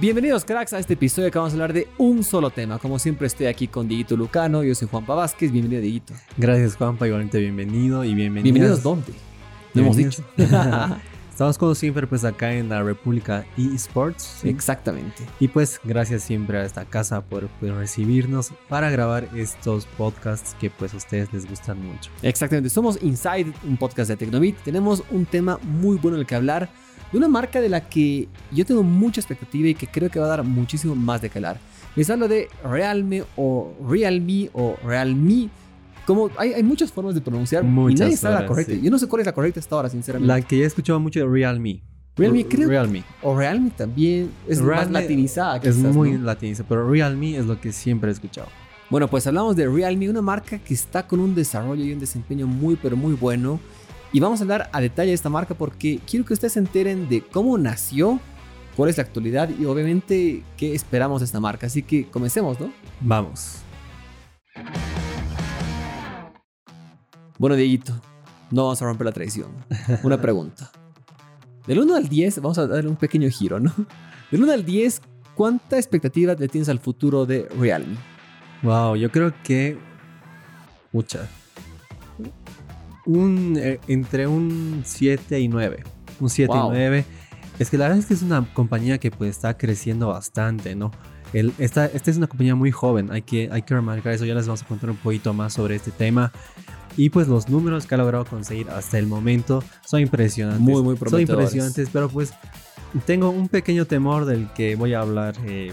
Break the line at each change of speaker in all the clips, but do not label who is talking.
Bienvenidos cracks a este episodio que vamos a hablar de un solo tema. Como siempre estoy aquí con Dieguito Lucano, yo soy Juanpa Vázquez, bienvenido Dieguito.
Gracias Juanpa, igualmente bienvenido y bienvenidos.
Bienvenidos dónde?
No hemos dicho. Estamos como siempre pues acá en la República eSports.
¿sí? Exactamente.
Y pues gracias siempre a esta casa por, por, recibirnos para grabar estos podcasts que pues a ustedes les gustan mucho.
Exactamente. Somos Inside, un podcast de Tecnobit. Tenemos un tema muy bueno en el que hablar de una marca de la que yo tengo mucha expectativa y que creo que va a dar muchísimo más de calar. Les hablo de Realme o Realme o Realme. Como hay, hay muchas formas de pronunciar
Muchas
y nadie sabe la correcta.
sí.
Yo no sé cuál es la correcta hasta ahora, sinceramente.
La que ya he escuchado mucho de Realme.
Realme creo
Realme.
o Realme también es más
Realme
latinizada.
Es
quizás,
muy
¿no?
latinizado, pero Realme es lo que siempre he escuchado.
Bueno, pues hablamos de Realme, una marca que está con un desarrollo y un desempeño muy, pero muy bueno. Y vamos a hablar a detalle de esta marca porque quiero que ustedes se enteren de cómo nació, cuál es la actualidad y obviamente qué esperamos de esta marca. Así que comencemos, ¿no?
Vamos.
Bueno, Dieguito, no vamos a romper la tradición. Una pregunta. Del 1 al 10, vamos a darle un pequeño giro, ¿no? Del 1 al 10, ¿cuánta expectativa le tienes al futuro de Realme?
Wow, yo creo que mucha. Un eh, entre un 7 y 9. Un 7
Wow.
y 9. Es que la verdad es que es una compañía que pues está creciendo bastante, ¿no? El, esta, esta es una compañía muy joven, hay que, hay que remarcar eso, ya les vamos a contar un poquito más sobre este tema. Y pues los números que ha logrado conseguir hasta el momento son impresionantes.
Muy, muy
Son
prometedores.
impresionantes, pero pues tengo un pequeño temor del que voy a hablar eh,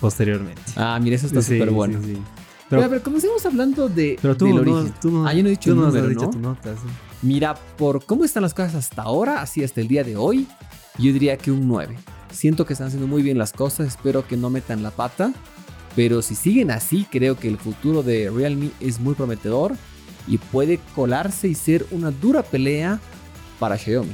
posteriormente.
Ah, mira, eso está
Sí,
súper bueno.
sí, sí.
Pero,
Pero,
pero comencemos hablando de,
pero tú,
del
no,
origen.
tú no,
Ah, yo no he dicho
tú
el
no
número,
has dicho
¿no?
tu nota. sí.
Mira, por cómo están las cosas hasta ahora, así hasta el día de hoy, yo diría que un 9. Siento que están haciendo muy bien las cosas, espero que no metan la pata, pero si siguen así, creo que el futuro de Realme es muy prometedor y puede colarse y ser una dura pelea para Xiaomi.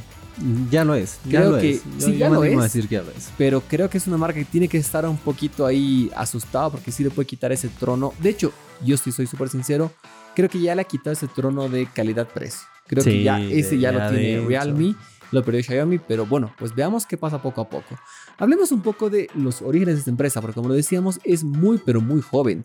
Ya lo es. Ya
Creo
lo
que-
es. Yo-
sí,
yo
ya lo
animo a
es.
decir que ya lo es.
Pero creo que es una marca que tiene que estar un poquito ahí asustado porque sí le puede quitar ese trono. De hecho, yo sí soy súper sincero, creo que ya le ha quitado ese trono de calidad-precio. Creo que ya ese ya,
ya
lo tiene. Realme, lo perdió Xiaomi, pero bueno, pues veamos qué pasa poco a poco. Hablemos un poco de los orígenes de esta empresa, porque como lo decíamos, es muy pero muy joven.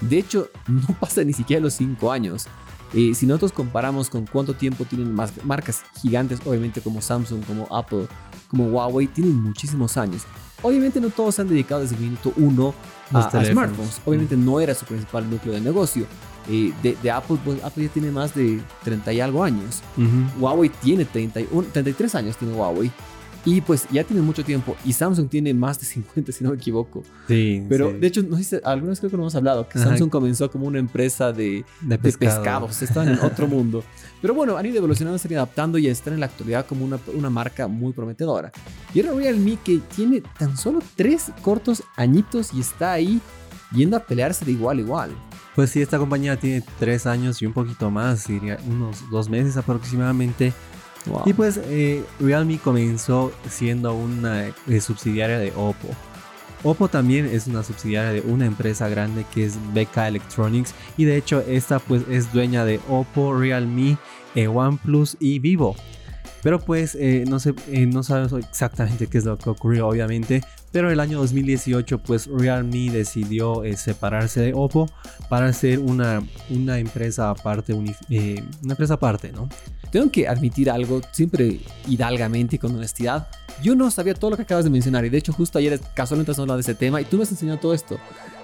De hecho, no pasa ni siquiera los 5 años. Eh, si nosotros comparamos con cuánto tiempo tienen más marcas gigantes, obviamente como Samsung, como Apple, como Huawei, tienen muchísimos años. Obviamente no todos se han dedicado desde el minuto uno a, smartphones. Obviamente no era su principal núcleo de negocio. Eh, de, de Apple, pues Apple ya tiene más de 30 y algo años.
Ujú.
Huawei tiene 31, 33 años, tiene Huawei. Y pues ya tiene mucho tiempo. Y Samsung tiene más de 50, si no me equivoco.
Sí.
Pero
sí.
de hecho, no sé, creo que lo hemos hablado, que
Ajá.
Samsung comenzó como una empresa de,
de
de
pescado.
pescados, estaban en otro mundo. Pero bueno, han ido evolucionando, se han ido adaptando y están en la actualidad como una, una marca muy prometedora. Y ahora Realme que tiene tan solo tres cortos añitos y está ahí yendo a pelearse de igual a igual.
Pues sí, esta compañía tiene tres años y un poquito más, diría unos dos meses aproximadamente. Y pues eh, Realme comenzó siendo una eh, subsidiaria de Oppo. Oppo también es una subsidiaria de una empresa grande que es BK Electronics y de hecho esta pues es dueña de Oppo, Realme, eh, OnePlus y Vivo. Pero pues eh, no, sé, no sabemos exactamente qué es lo que ocurrió obviamente, pero el año 2018 pues Realme decidió separarse de Oppo para hacer una, una empresa aparte, una empresa aparte, ¿no?
Tengo que admitir algo, siempre hidalgamente y con honestidad. Yo no sabía todo lo que acabas de mencionar y de hecho justo ayer casualmente estamos hablando de ese tema y tú me has enseñado todo esto.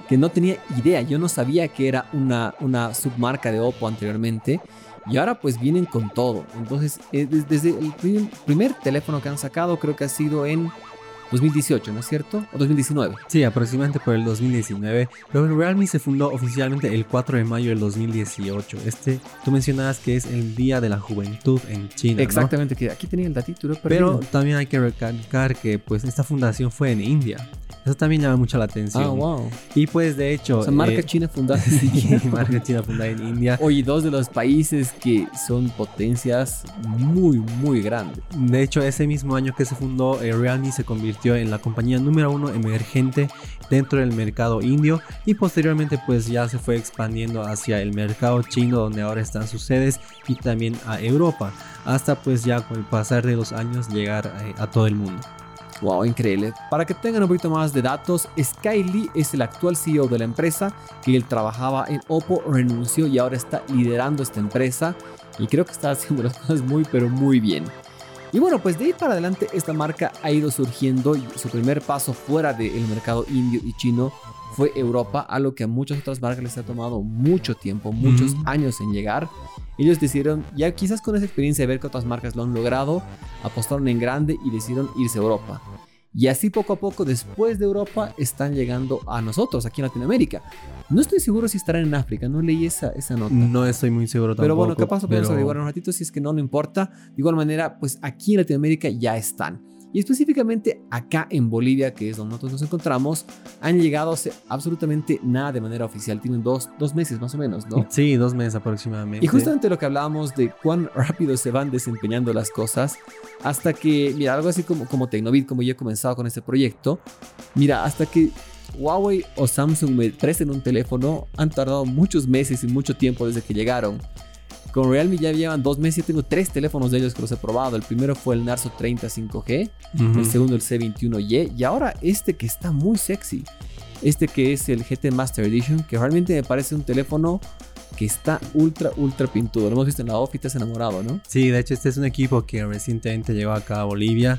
Que no tenía idea, yo no sabía que era una, una submarca de Oppo anteriormente y ahora pues vienen con todo. Entonces, eh, des- desde el prim- primer teléfono que han sacado creo que ha sido en 2018, ¿no es cierto? O 2019.
Sí, aproximadamente por el 2019. Pero Realme se fundó oficialmente el 4 de mayo del 2018. Este, tú mencionabas que es el Día de la Juventud en China. ¿no?
Exactamente, que aquí tenía el datito,
Pero
perdido.
también hay que recalcar que pues esta fundación fue en India. Eso también llama mucho la atención.
Ah, wow.
Y pues de hecho...
O sea, marca
eh,
china fundada.
sí, marca china fundada en India.
Oye, dos de los países que son potencias muy, muy grandes.
De hecho, ese mismo año que se fundó, eh, Realme se convirtió en la compañía número uno emergente dentro del mercado indio y posteriormente pues ya se fue expandiendo hacia el mercado chino donde ahora están sus sedes y también a Europa hasta pues ya con el pasar de los años llegar eh, a todo el mundo.
Wow, increíble. Para que tengan un poquito más de datos, Sky Lee es el actual CEO de la empresa, que él trabajaba en Oppo, renunció y ahora está liderando esta empresa y creo que está haciendo las cosas muy pero muy bien. Y bueno, pues de ahí para adelante esta marca ha ido surgiendo y su primer paso fuera del mercado indio y chino fue Europa, a lo que a muchas otras marcas les ha tomado mucho tiempo, muchos años en llegar. Ellos decidieron, ya quizás con esa experiencia de ver que otras marcas lo han logrado, apostaron en grande y decidieron irse a Europa. Y así poco a poco, después de Europa, están llegando a nosotros, aquí en Latinoamérica. No estoy seguro si estarán en África, no leí esa, esa nota.
No estoy muy seguro tampoco.
Pero bueno, capaz podemos
pero-
averiguar un ratito si es que no, no importa. De igual manera, pues aquí en Latinoamérica ya están. Y específicamente acá en Bolivia, que es donde nosotros nos encontramos, han llegado hace absolutamente nada de manera oficial. Tienen dos, dos meses más o menos, ¿no?
Sí, dos meses aproximadamente.
Y justamente lo que hablábamos de cuán rápido se van desempeñando las cosas, hasta que, mira, algo así como, como Tecnovid, como yo he comenzado con este proyecto, mira, hasta que Huawei o Samsung me presten un teléfono, han tardado muchos meses y mucho tiempo desde que llegaron. Con Realme ya llevan dos meses, yo tengo tres teléfonos de ellos que los he probado. El primero fue el Narzo 30 5G,
Ujú.
el segundo el C21Y y ahora este que está muy sexy. Este que es el GT Master Edition, que realmente me parece un teléfono que está ultra, ultra pintudo. Lo hemos visto en la off y te has enamorado, ¿no?
Sí, de hecho este es un equipo que recientemente llegó acá a Bolivia.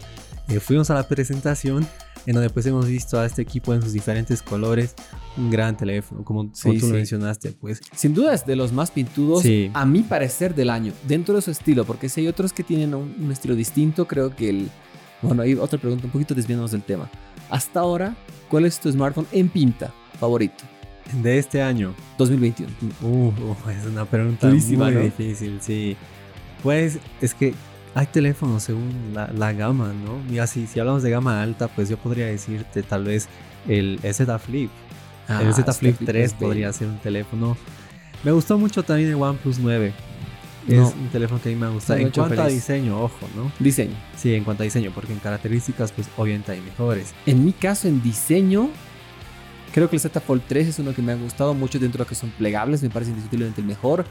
Eh, fuimos a la presentación en donde pues hemos visto a este equipo en sus diferentes colores. Un gran teléfono, como, tú
sí.
lo mencionaste, pues.
Sin duda es de los más pintudos,
Sí.
a mi parecer, del año, dentro de su estilo, porque si hay otros que tienen un, un estilo distinto, creo que el... Bueno, hay otra pregunta, un poquito desviándonos del tema. Hasta ahora, ¿cuál es tu smartphone en pinta favorito?
De este año.
2021.
Uh, uh, es una pregunta
Durísima,
muy
¿no?
difícil, sí. Pues es que hay teléfonos según la, la gama, ¿no? Mira, si, si hablamos de gama alta, pues yo podría decirte tal vez el Z Flip. el
Ah,
Z Flip
este
3
es bello.
podría ser un teléfono. Me gustó mucho también el OnePlus 9.
No.
Es un teléfono que a mí me gusta.
No
En cuanto a
feliz.
diseño, ojo, ¿no?
Diseño.
Sí, en cuanto a diseño, porque en características, pues obviamente hay mejores.
En mi caso, en diseño, creo que el Z Fold 3 es uno que me ha gustado mucho dentro de lo que son plegables, me parece indiscutiblemente el mejor.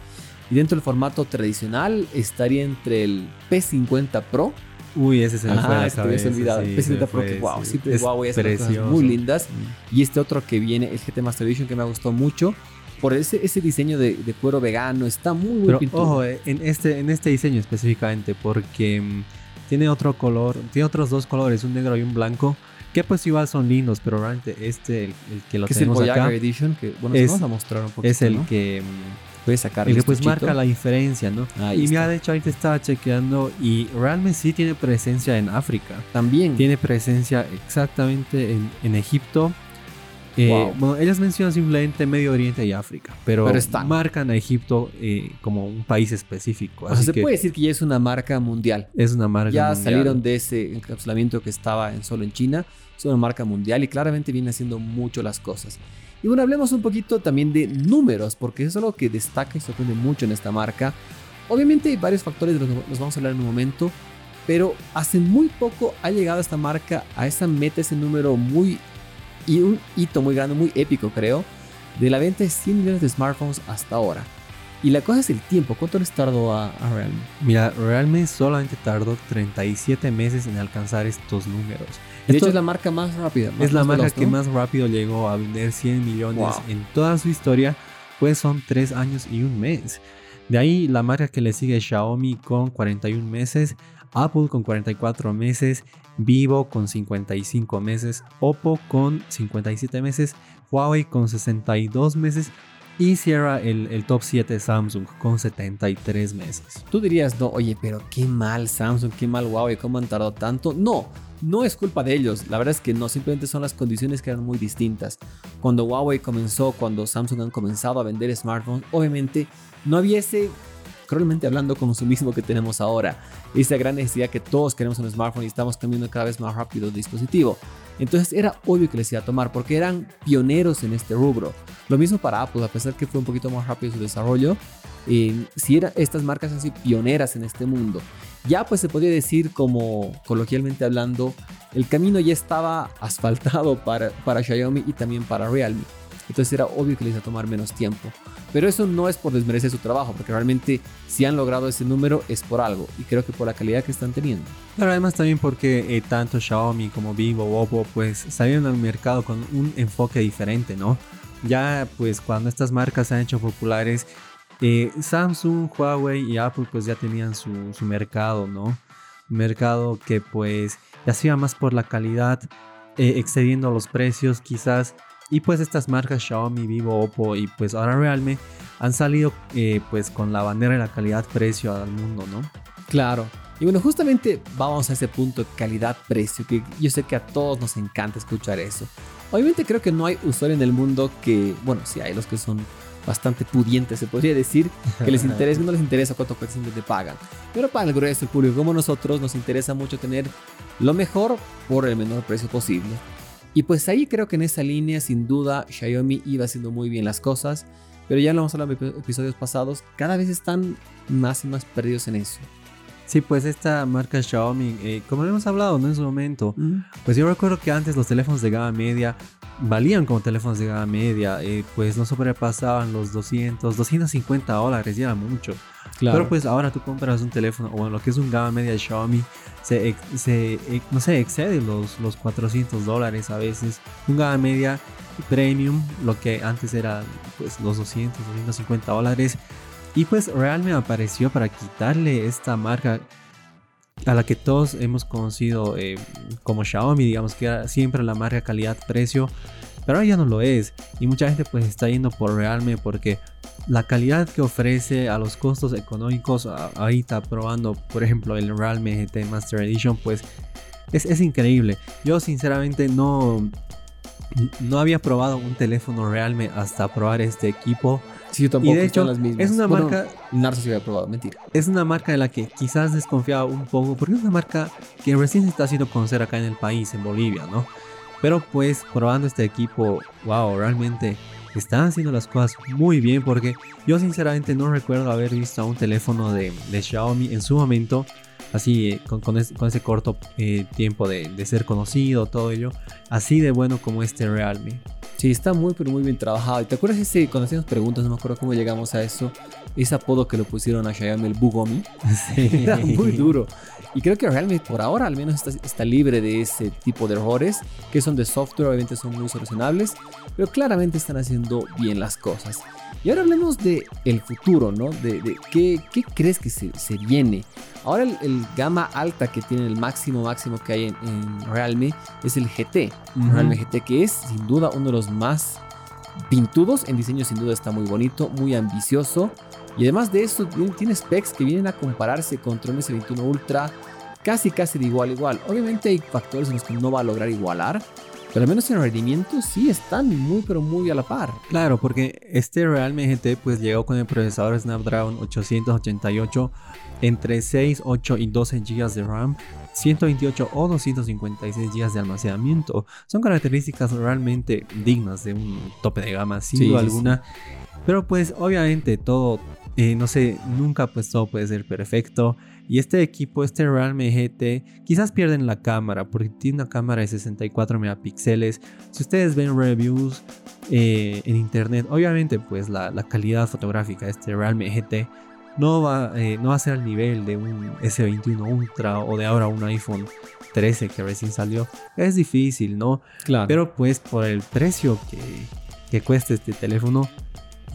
Y dentro del formato tradicional estaría entre el P50 Pro.
Uy, ese se me fue
Ah, este me olvidado.
sí,
el P50
se
Pro, que wow,
sí.
siempre
Es
hace cosas muy lindas.
Mm.
Y este otro que viene, el GT Master Edition, que me gustó mucho. Por ese, ese diseño de, de cuero vegano, está muy, muy
Pero ojo, eh, en este, en este diseño específicamente, porque mm, tiene otro color, tiene otros dos colores, un negro y un blanco, que pues igual son lindos, pero realmente este, el, el que lo
que es el
tenemos
Voyager
acá,
Edition, que bueno,
es-
vamos a mostrar un poquito.
es el
¿no?
que... mm,
puedes sacar
el que pues
estuchito.
marca la diferencia, ¿no?
Ahí
y mira, de hecho ahorita estaba chequeando y realmente sí tiene presencia en África.
También.
Tiene presencia exactamente en, en Egipto. Eh,
Wow.
Bueno, ellas mencionan simplemente Medio Oriente y África, pero, marcan a Egipto eh, como un país específico.
o sea, se puede decir que ya es una marca mundial.
es una marca
ya
mundial.
salieron de ese encapsulamiento que estaba en solo en China. Es una marca mundial y claramente viene haciendo mucho las cosas. Y bueno, hablemos un poquito también de números, porque eso es algo que destaca y sorprende mucho en esta marca. Obviamente hay varios factores de los que los vamos a hablar en un momento, pero hace muy poco ha llegado esta marca a esa meta, ese número muy y un hito muy grande, muy épico creo, de la venta de 100 millones de smartphones hasta ahora. Y la cosa es el tiempo, ¿cuánto les tardó a, a Realme?
Mira, realmente solamente tardó 37 meses en alcanzar estos números.
De
Esto
hecho es la marca más rápida. más-
es la marca
veloz,
que más rápido llegó a vender 100 millones
Wow.
en toda su historia, pues son 3 años y un mes. De ahí la marca que le sigue Xiaomi con 41 meses, Apple con 44 meses, Vivo con 55 meses, Oppo con 57 meses, Huawei con 62 meses y cierra el, el top 7 Samsung con 73 meses.
Tú dirías, no, oye, pero qué mal Samsung, qué mal Huawei, ¿cómo han tardado tanto? No, no es culpa de ellos. La verdad es que no, simplemente son las condiciones que eran muy distintas. Cuando Huawei comenzó, cuando Samsung han comenzado a vender smartphones, obviamente no había ese, cruelmente hablando, consumismo que tenemos ahora. Esa gran necesidad que todos queremos un smartphone y estamos cambiando cada vez más rápido el dispositivo. Entonces era obvio que les iba a tomar porque eran pioneros en este rubro. Lo mismo para Apple, a pesar que fue un poquito más rápido su desarrollo. eh, si era, estas marcas así pioneras en este mundo. Ya pues se podría decir como coloquialmente hablando, el camino ya estaba asfaltado para, para Xiaomi y también para Realme. Entonces era obvio que les iba a tomar menos tiempo. Pero eso no es por desmerecer su trabajo, porque realmente si han logrado ese número es por algo y creo que por la calidad que están teniendo.
Pero además también porque eh, tanto Xiaomi como Vivo, Oppo, pues salieron al mercado con un enfoque diferente, ¿no? Ya pues cuando estas marcas se han hecho populares, eh, Samsung, Huawei y Apple pues ya tenían su, mercado, ¿no? mercado que pues ya se iba más por la calidad, eh, excediendo los precios quizás. Y pues estas marcas Xiaomi, Vivo, Oppo y pues ahora Realme han salido eh, pues con la bandera de la calidad-precio al mundo, ¿no?
Claro. Y bueno, justamente vamos a ese punto calidad-precio, que yo sé que a todos nos encanta escuchar eso. Obviamente creo que no hay usuario en el mundo que, bueno, sí hay los que son bastante pudientes, se podría decir, que les interesa, no les interesa cuánto te pagan. Pero para el grueso del público como nosotros nos interesa mucho tener lo mejor por el menor precio posible. Y pues ahí creo que en esa línea, sin duda, Xiaomi iba haciendo muy bien las cosas, pero ya lo hemos hablado en episodios pasados, cada vez están más y más perdidos en eso.
Sí, pues esta marca Xiaomi, eh, como hemos hablado ¿no? en su momento, pues yo recuerdo que antes los teléfonos de gama media valían como teléfonos de gama media, eh, pues no sobrepasaban los 200, 250 dólares, y era mucho. Claro. Pero pues ahora tú compras un teléfono, o lo que es un gama media Xiaomi, se, se no sé, excede los, los 400 dólares a veces. Un gama media premium, lo que antes era pues los 200, 250 dólares. Y pues realmente apareció para quitarle esta marca a la que todos hemos conocido eh, como Xiaomi, digamos que era siempre la marca calidad-precio, pero ahora ya no lo es. Y mucha gente pues está yendo por Realme porque la calidad que ofrece a los costos económicos, ahorita probando por ejemplo el Realme GT Master Edition, pues es, es increíble. Yo sinceramente no, no había probado un teléfono Realme hasta probar este equipo.
Sí, tampoco
y de hecho,
las mismas.
es una marca.
Sí había probado, mentira.
Es una marca de la que quizás desconfiaba un poco, porque es una marca que recién se está haciendo conocer acá en el país, en Bolivia, ¿no? Pero pues probando este equipo, wow, realmente están haciendo las cosas muy bien, porque yo sinceramente no recuerdo haber visto un teléfono de, de Xiaomi en su momento así eh, con, ese, corto eh, tiempo de, de, ser conocido, todo ello, así de bueno como este Realme.
Sí, está muy, pero muy bien trabajado. ¿Y te acuerdas ese, cuando hacíamos preguntas, no me acuerdo cómo llegamos a eso, ese apodo que lo pusieron a Xiaomi, el Bugomi? Sí. Era muy duro. Y creo que Realme por ahora al menos está, está, libre de ese tipo de errores, que son de software, obviamente son muy solucionables, pero claramente están haciendo bien las cosas. Y ahora hablemos de el futuro, ¿no? De, de qué, qué, crees que se, se viene. Ahora el, gama alta que tiene el máximo máximo que hay en, Realme es el GT. Realme GT que es sin duda uno de los más pintudos. En diseño sin duda está muy bonito, muy ambicioso. Y además de eso tiene specs que vienen a compararse contra un S21 Ultra casi casi de igual a igual. Obviamente hay factores en los que no va a lograr igualar. Pero al menos en rendimiento sí están muy pero muy a la par.
Claro, porque este Realme GT pues llegó con el procesador Snapdragon 888 entre 6, 8 y 12 GB de RAM, 128 o 256 GB de almacenamiento. Son características realmente dignas de un tope de gama, sin duda alguna. Pero pues obviamente todo, eh, no sé, nunca pues todo puede ser perfecto. Y este equipo, este Realme GT, quizás pierden la cámara porque tiene una cámara de 64 megapíxeles. Si ustedes ven reviews eh, en internet, obviamente pues la, la calidad fotográfica de este Realme GT no va, eh, no va a ser al nivel de un S21 Ultra o de ahora un iPhone 13 que recién salió. Es difícil, ¿no?
Claro.
Pero pues por el precio que, que cuesta este teléfono,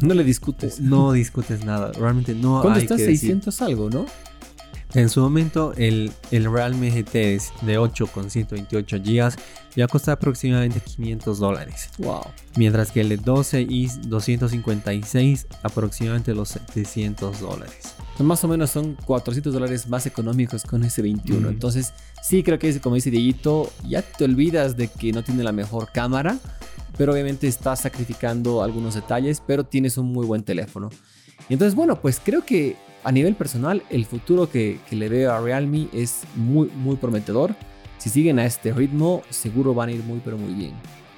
no le discutes.
No discutes nada. Realmente no
¿Cuánto
hay
está?
que
600 algo, ¿no?
En su momento, el, el Realme GT de 8 con 128 GB ya costaba aproximadamente 500 dólares.
Wow.
Mientras que el de 12 y 256 aproximadamente los 700 dólares.
Más o menos son 400 dólares más económicos con ese 21. Entonces, sí creo que como dice Dieguito, ya te olvidas de que no tiene la mejor cámara, pero obviamente estás sacrificando algunos detalles, pero tienes un muy buen teléfono. Y entonces, bueno, pues creo que a nivel personal, el futuro que, le veo a Realme es muy, muy prometedor. Si siguen a este ritmo, seguro van a ir muy, pero muy bien.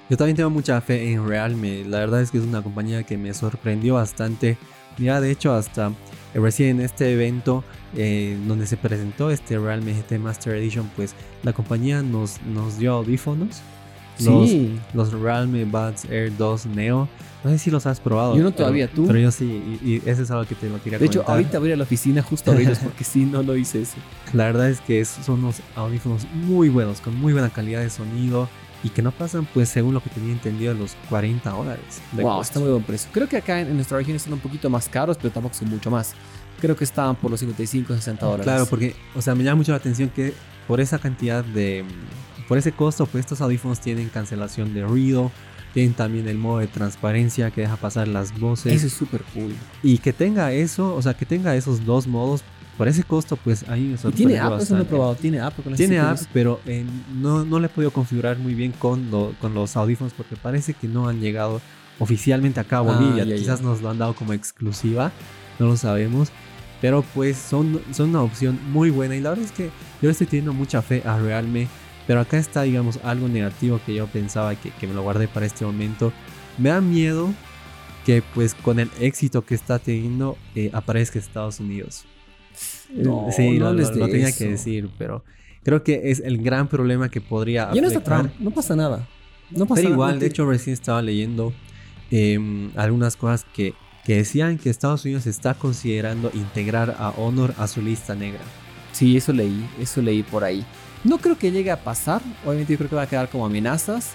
Yo también tengo mucha fe en Realme. La verdad es que es una compañía que me sorprendió bastante. Mira, de hecho, hasta recién en este evento eh, donde se presentó este Realme GT Master Edition, pues la compañía nos, nos dio audífonos Los,
Sí.
los Realme Buds Air 2 Neo. No sé si los has probado.
Yo no
pero-
todavía, ¿tú?
Pero yo sí, y, y eso es algo que te lo quería
De hecho, ahorita voy a ir a la oficina justo a abrirlos porque sí, no lo hice eso.
La verdad es que son unos audífonos muy buenos, con muy buena calidad de sonido y que no pasan, pues según lo que tenía entendido, los 40 dólares.
Wow,
costo.
está muy buen precio. Creo que acá en, en nuestra región están un poquito más caros, pero tampoco son mucho más. Creo que estaban por los 55, 60 dólares.
Claro, porque, o sea, me llama mucho la atención que por esa cantidad de. Por ese costo, pues estos audífonos tienen cancelación de ruido, tienen también el modo de transparencia que deja pasar las voces.
Eso es súper cool.
Y que tenga eso, o sea, que tenga esos dos modos, por ese costo, pues ahí me
Y
sorprendió
tiene app, eso no he probado. Tiene app con
Tiene apps, pero eh, no, no le he podido configurar muy bien con, lo- con los audífonos porque parece que no han llegado oficialmente acá a
Ah,
Bolivia.
ya, ya.
Quizás nos lo han dado como exclusiva, no lo sabemos. Pero pues son, son una opción muy buena y la verdad es que yo estoy teniendo mucha fe a Realme. Pero acá está, digamos, algo negativo que yo pensaba que, que me lo guardé para este momento. Me da miedo que pues con el éxito que está teniendo eh, aparezca Estados Unidos.
No,
sí,
no
lo,
hables
lo- tenía que decir, pero creo que es el gran problema que podría
Ya no está. Trump, no pasa nada. No pasa
Pero igual, de hecho, recién estaba leyendo em, algunas cosas que, que decían que Estados Unidos está considerando integrar a Honor a su lista negra.
Sí, eso leí, eso leí por ahí. No creo que llegue a pasar, obviamente yo creo que va a quedar como amenazas,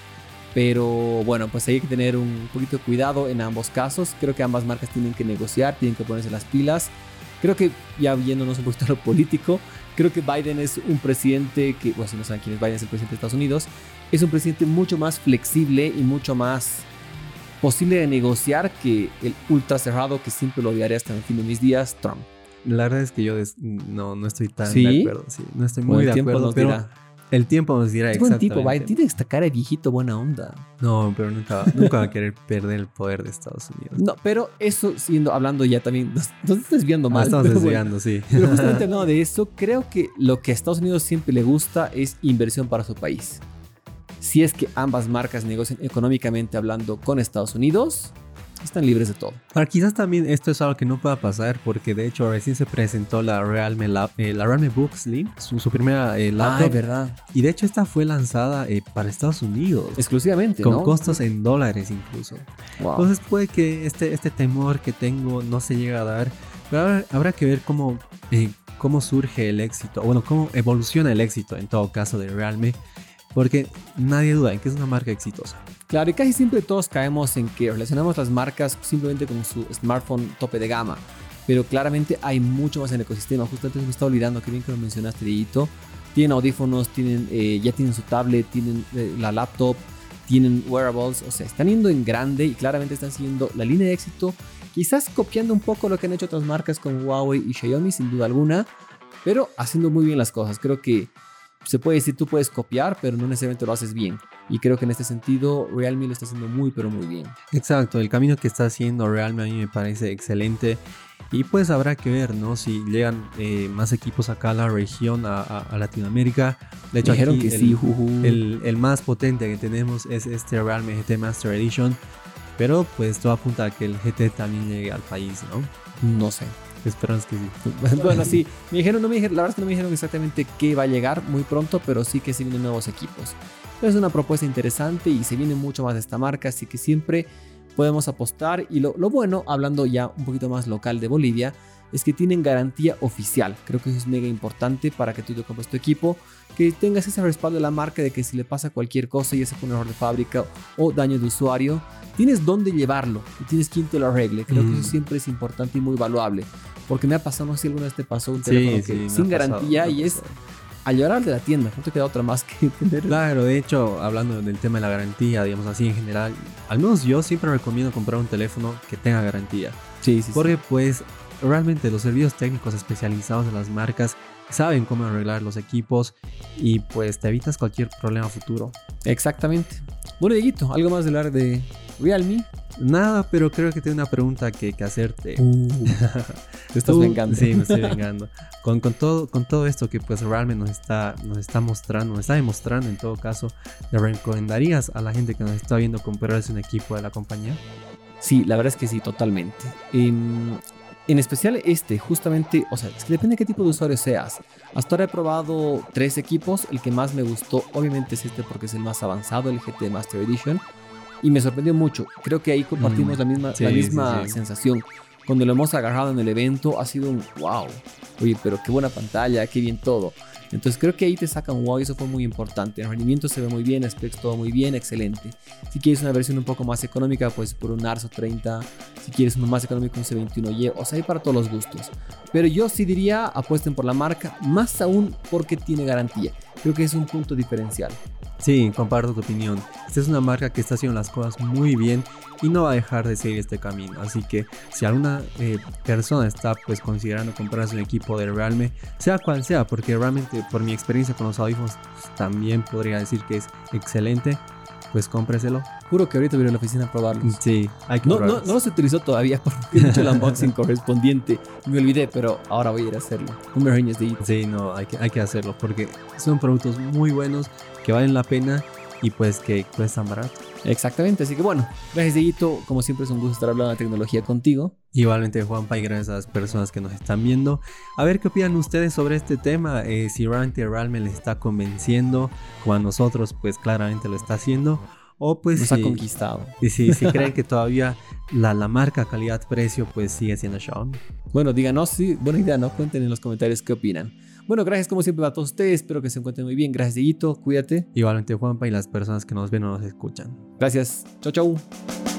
pero bueno, pues hay que tener un poquito de cuidado en ambos casos. Creo que ambas marcas tienen que negociar, tienen que ponerse las pilas. Creo que ya viéndonos un poquito a lo político, creo que Biden es un presidente que, bueno, si no saben quién es Biden, es el presidente de Estados Unidos, es un presidente mucho más flexible y mucho más posible de negociar que el ultra cerrado que siempre lo odiaré hasta el fin de mis días, Trump.
La verdad es que yo no, no estoy tan
¿Sí?
de acuerdo. Sí, no estoy muy de acuerdo, pero
dirá.
el tiempo nos dirá
Es buen tipo. Tiene esta cara de viejito buena onda.
No, pero nunca, nunca va a querer perder el poder de Estados Unidos.
No, pero eso siendo hablando ya también, nos, nos estás desviando
Ah,
mal.
estamos
pero bueno.
desviando, sí.
Pero justamente hablando de eso, creo que lo que a Estados Unidos siempre le gusta es inversión para su país. Si es que ambas marcas negocian económicamente hablando con Estados Unidos, están libres de todo.
Ahora, quizás también esto es algo que no pueda pasar porque de hecho recién se presentó la Realme, Lab- eh, la Realme Book Slim, su, su primera eh, laptop.
verdad.
y de hecho esta fue lanzada eh, para Estados Unidos.
Exclusivamente,
con
¿no?
costos en dólares incluso.
Wow.
Entonces puede que este, este temor que tengo no se llegue a dar. Pero habrá, habrá que ver cómo, eh, cómo surge el éxito. Bueno, cómo evoluciona el éxito en todo caso de Realme. Porque nadie duda en que es una marca exitosa.
Claro, y casi siempre todos caemos en que relacionamos las marcas simplemente con su smartphone tope de gama. Pero claramente hay mucho más en el ecosistema. Justo antes me estaba olvidando, que bien que lo mencionaste, Dieguito. Tienen audífonos, tienen, eh, ya tienen su tablet, tienen eh, la laptop, tienen wearables. O sea, están yendo en grande y claramente están siguiendo la línea de éxito. Quizás copiando un poco lo que han hecho otras marcas como Huawei y Xiaomi, sin duda alguna. Pero haciendo muy bien las cosas. Creo que se puede decir tú puedes copiar, pero no necesariamente lo haces bien. Y creo que en este sentido Realme lo está haciendo muy, pero muy bien.
Exacto, el camino que está haciendo Realme a mí me parece excelente. Y pues habrá que ver, ¿no? Si llegan eh, más equipos acá a la región, a, a- a Latinoamérica. De hecho,
Dijeron
aquí
que
el,
sí, juju.
el, el más potente que tenemos es este Realme GT Master Edition. Pero pues todo apunta a que el GT también llegue al país, ¿no?
No sé.
Esperamos que sí.
bueno, sí. Me dijeron, no me dijeron, la verdad es que no me dijeron exactamente qué va a llegar muy pronto, pero sí que se vienen nuevos equipos. Es una propuesta interesante y se viene mucho más de esta marca, así que siempre podemos apostar. Y lo, lo bueno, hablando ya un poquito más local de Bolivia, es que tienen garantía oficial. Creo que eso es mega importante para que tú te compres tu equipo, que tengas ese respaldo de la marca de que si le pasa cualquier cosa, ya sea un error de fábrica o daño de usuario, tienes dónde llevarlo y tienes quien te lo arregle. Creo que
Mm.
eso siempre es importante y muy valuable. Porque me ha pasado, no sé si alguna vez te pasó un
Sí,
teléfono
sí,
que sin
pasado,
garantía y es a llorar de la tienda. No te queda otra más que tener.
Claro, de hecho, hablando del tema de la garantía, digamos así en general, al menos yo siempre recomiendo comprar un teléfono que tenga garantía.
Sí, sí, sí.
Porque pues realmente los servicios técnicos especializados de las marcas saben cómo arreglar los equipos y pues te evitas cualquier problema futuro.
Exactamente. Bueno, Dieguito, ¿algo más de hablar de Realme?
Nada, pero creo que tengo una pregunta que, que hacerte.
Te estás
Tú-
vengando.
Sí, me estoy vengando. Con, con, todo, con todo esto que pues realmente nos está, nos está mostrando, nos está demostrando en todo caso, ¿le recomendarías a la gente que nos está viendo comprarse un equipo de la compañía?
Sí, la verdad es que sí, totalmente. Em, En especial este, justamente, o sea, es que depende de qué tipo de usuario seas. Hasta ahora he probado tres equipos. El que más me gustó, obviamente, es este porque es el más avanzado, el GT Master Edition. Y me sorprendió mucho. Creo que ahí compartimos
Mm,
la misma,
sí,
la
sí,
misma
sí.
sensación. Cuando lo hemos agarrado en el evento, ha sido un wow. Oye, pero qué buena pantalla, qué bien todo. Entonces creo que ahí te sacan wow y eso fue muy importante. El rendimiento se ve muy bien, specs todo muy bien, excelente. Si quieres una versión un poco más económica, pues por un Arso 30. Si quieres uno más económico, un C21Y. O sea, hay para todos los gustos. Pero yo sí diría, apuesten por la marca, más aún porque tiene garantía. Creo que es un punto diferencial.
Sí, comparto tu opinión. Esta es una marca que está haciendo las cosas muy bien y no va a dejar de seguir este camino. Así que si alguna eh, persona está pues considerando comprarse un equipo de Realme, sea cual sea, porque realmente por mi experiencia con los audífonos pues, también podría decir que es excelente, pues cómpreselo.
Juro que ahorita voy a ir a la oficina a probarlos.
Sí, hay que
No, no,
probarlos.
no los utilizó todavía porque he hecho el unboxing correspondiente. Me olvidé, pero ahora voy a ir a hacerlo. Un de
Sí, no, hay que, hay que hacerlo porque son productos muy buenos que valen la pena y pues que cuestan barato.
Exactamente, así que bueno, gracias Dieguito, como siempre es un gusto estar hablando de tecnología contigo.
Igualmente Juanpa y gracias a las personas que nos están viendo. A ver qué opinan ustedes sobre este tema. Eh, si realmente Realme les está convenciendo o a nosotros pues claramente lo está haciendo. O pues
Nos
si,
ha conquistado.
y si, si creen que todavía la, la marca calidad-precio pues sigue siendo Xiaomi.
Bueno, díganos, sí, buena idea, ¿no? Cuenten en los comentarios qué opinan. Bueno, gracias como siempre a todos ustedes, espero que se encuentren muy bien. Gracias Dieguito, cuídate.
Igualmente Juanpa y las personas que nos ven o nos escuchan.
Gracias, chau chau.